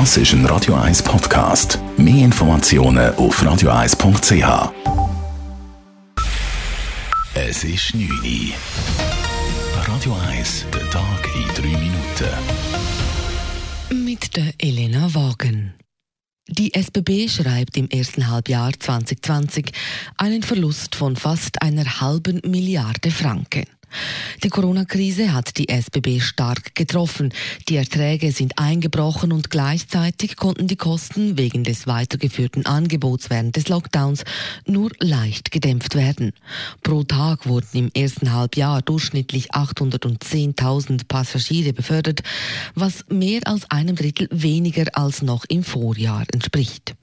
Das ist ein Radio 1 Podcast. Mehr Informationen auf radio1.ch. Es ist 9 Uhr. Radio 1, der Tag in 3 Minuten. Mit der Elena Wagen. Die SBB schreibt im ersten Halbjahr 2020 einen Verlust von fast einer halben Milliarde Franken. Die Corona-Krise hat die SBB stark getroffen. Die Erträge sind eingebrochen und gleichzeitig konnten die Kosten wegen des weitergeführten Angebots während des Lockdowns nur leicht gedämpft werden. Pro Tag wurden im ersten Halbjahr durchschnittlich 810.000 Passagiere befördert, was mehr als einem Drittel weniger als noch im Vorjahr entspricht.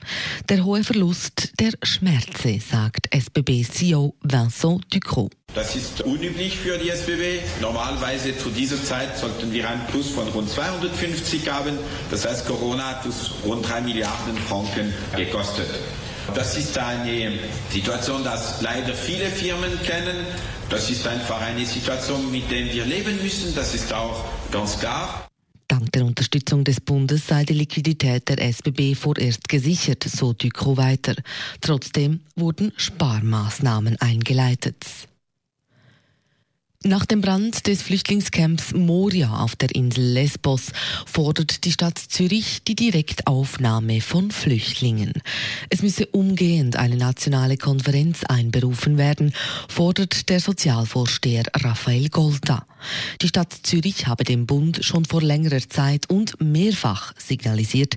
Der hohe Verlust der Schmerze, sagt SBB-CEO Vincent Ducrot. Das ist unüblich für die SBB. Normalerweise zu dieser Zeit sollten wir ein Plus von rund 250 haben. Das heißt, Corona hat uns rund 3 Milliarden Franken gekostet. Das ist eine Situation, das leider viele Firmen kennen. Das ist einfach eine Situation, mit der wir leben müssen. Das ist auch ganz klar. Dank der Unterstützung des Bundes sei die Liquidität der SBB vorerst gesichert, so Ducro weiter. Trotzdem wurden Sparmaßnahmen eingeleitet. Nach dem Brand des Flüchtlingscamps Moria auf der Insel Lesbos fordert die Stadt Zürich die Direktaufnahme von Flüchtlingen. Es müsse umgehend eine nationale Konferenz einberufen werden, fordert der Sozialvorsteher Raphael Golda. Die Stadt Zürich habe dem Bund schon vor längerer Zeit und mehrfach signalisiert,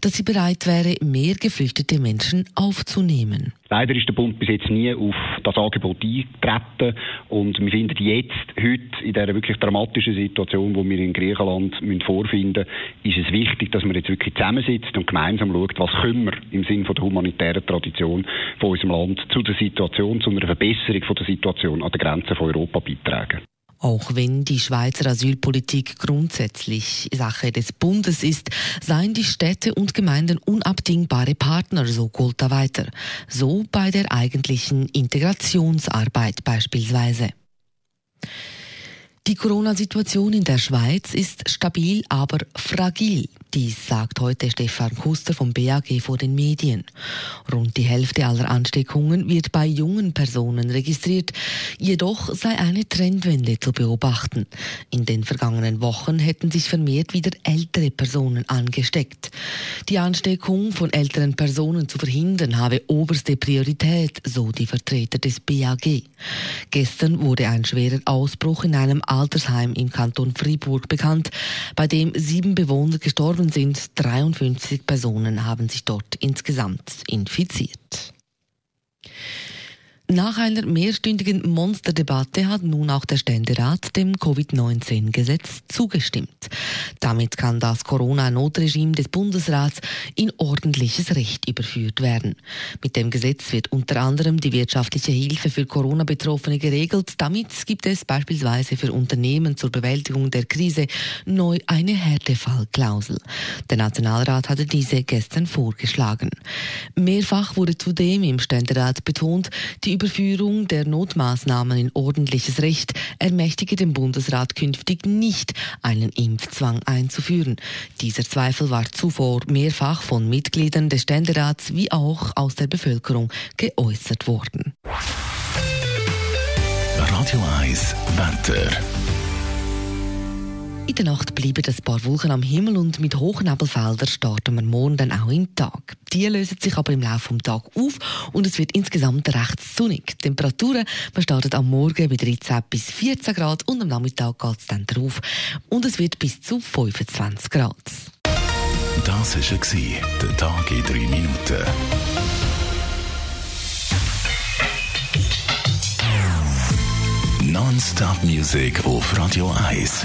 dass sie bereit wäre, mehr geflüchtete Menschen aufzunehmen. Leider ist der Bund bis jetzt nie auf das Angebot eingetreten und wir finden jetzt, heute, in dieser wirklich dramatischen Situation, die wir in Griechenland müssen vorfinden müssen, ist es wichtig, dass man jetzt wirklich zusammensitzt und gemeinsam schaut, was können wir im Sinne der humanitären Tradition von unserem Land zu der Situation, zu einer Verbesserung von der Situation an den Grenzen von Europa beitragen. Auch wenn die Schweizer Asylpolitik grundsätzlich Sache des Bundes ist, seien die Städte und Gemeinden unabdingbare Partner, so Golta weiter. So bei der eigentlichen Integrationsarbeit beispielsweise. Die Corona-Situation in der Schweiz ist stabil, aber fragil. Dies sagt heute Stefan Kuster vom BAG vor den Medien. Rund die Hälfte aller Ansteckungen wird bei jungen Personen registriert. Jedoch sei eine Trendwende zu beobachten. In den vergangenen Wochen hätten sich vermehrt wieder ältere Personen angesteckt. Die Ansteckung von älteren Personen zu verhindern habe oberste Priorität, so die Vertreter des BAG. Gestern wurde ein schwerer Ausbruch in einem Altersheim im Kanton Fribourg bekannt, bei dem sieben Bewohner gestorben Gestorben sind 53 Personen, haben sich dort insgesamt infiziert. Nach einer mehrstündigen Monsterdebatte hat nun auch der Ständerat dem Covid-19-Gesetz zugestimmt. Damit kann das Corona-Notregime des Bundesrats in ordentliches Recht überführt werden. Mit dem Gesetz wird unter anderem die wirtschaftliche Hilfe für Corona-Betroffene geregelt. Damit gibt es beispielsweise für Unternehmen zur Bewältigung der Krise neu eine Härtefallklausel. Der Nationalrat hatte diese gestern vorgeschlagen. Mehrfach wurde zudem im Ständerat betont, die Überführung der Notmaßnahmen in ordentliches Recht ermächtige den Bundesrat künftig nicht, einen Impfzwang einzuführen. Dieser Zweifel war zuvor mehrfach von Mitgliedern des Ständerats wie auch aus der Bevölkerung geäußert worden. Radio 1 Wetter. In der Nacht bleiben ein paar Wolken am Himmel und mit Hochnebelfeldern starten wir morgen dann auch im Tag. Die lösen sich aber im Laufe des Tages auf und es wird insgesamt recht sonnig. Die Temperaturen wir starten am Morgen bei 13 bis 14 Grad und am Nachmittag geht es dann drauf und es wird bis zu 25 Grad. Das war der Tag in 3 Minuten. Non-Stop Music auf Radio 1.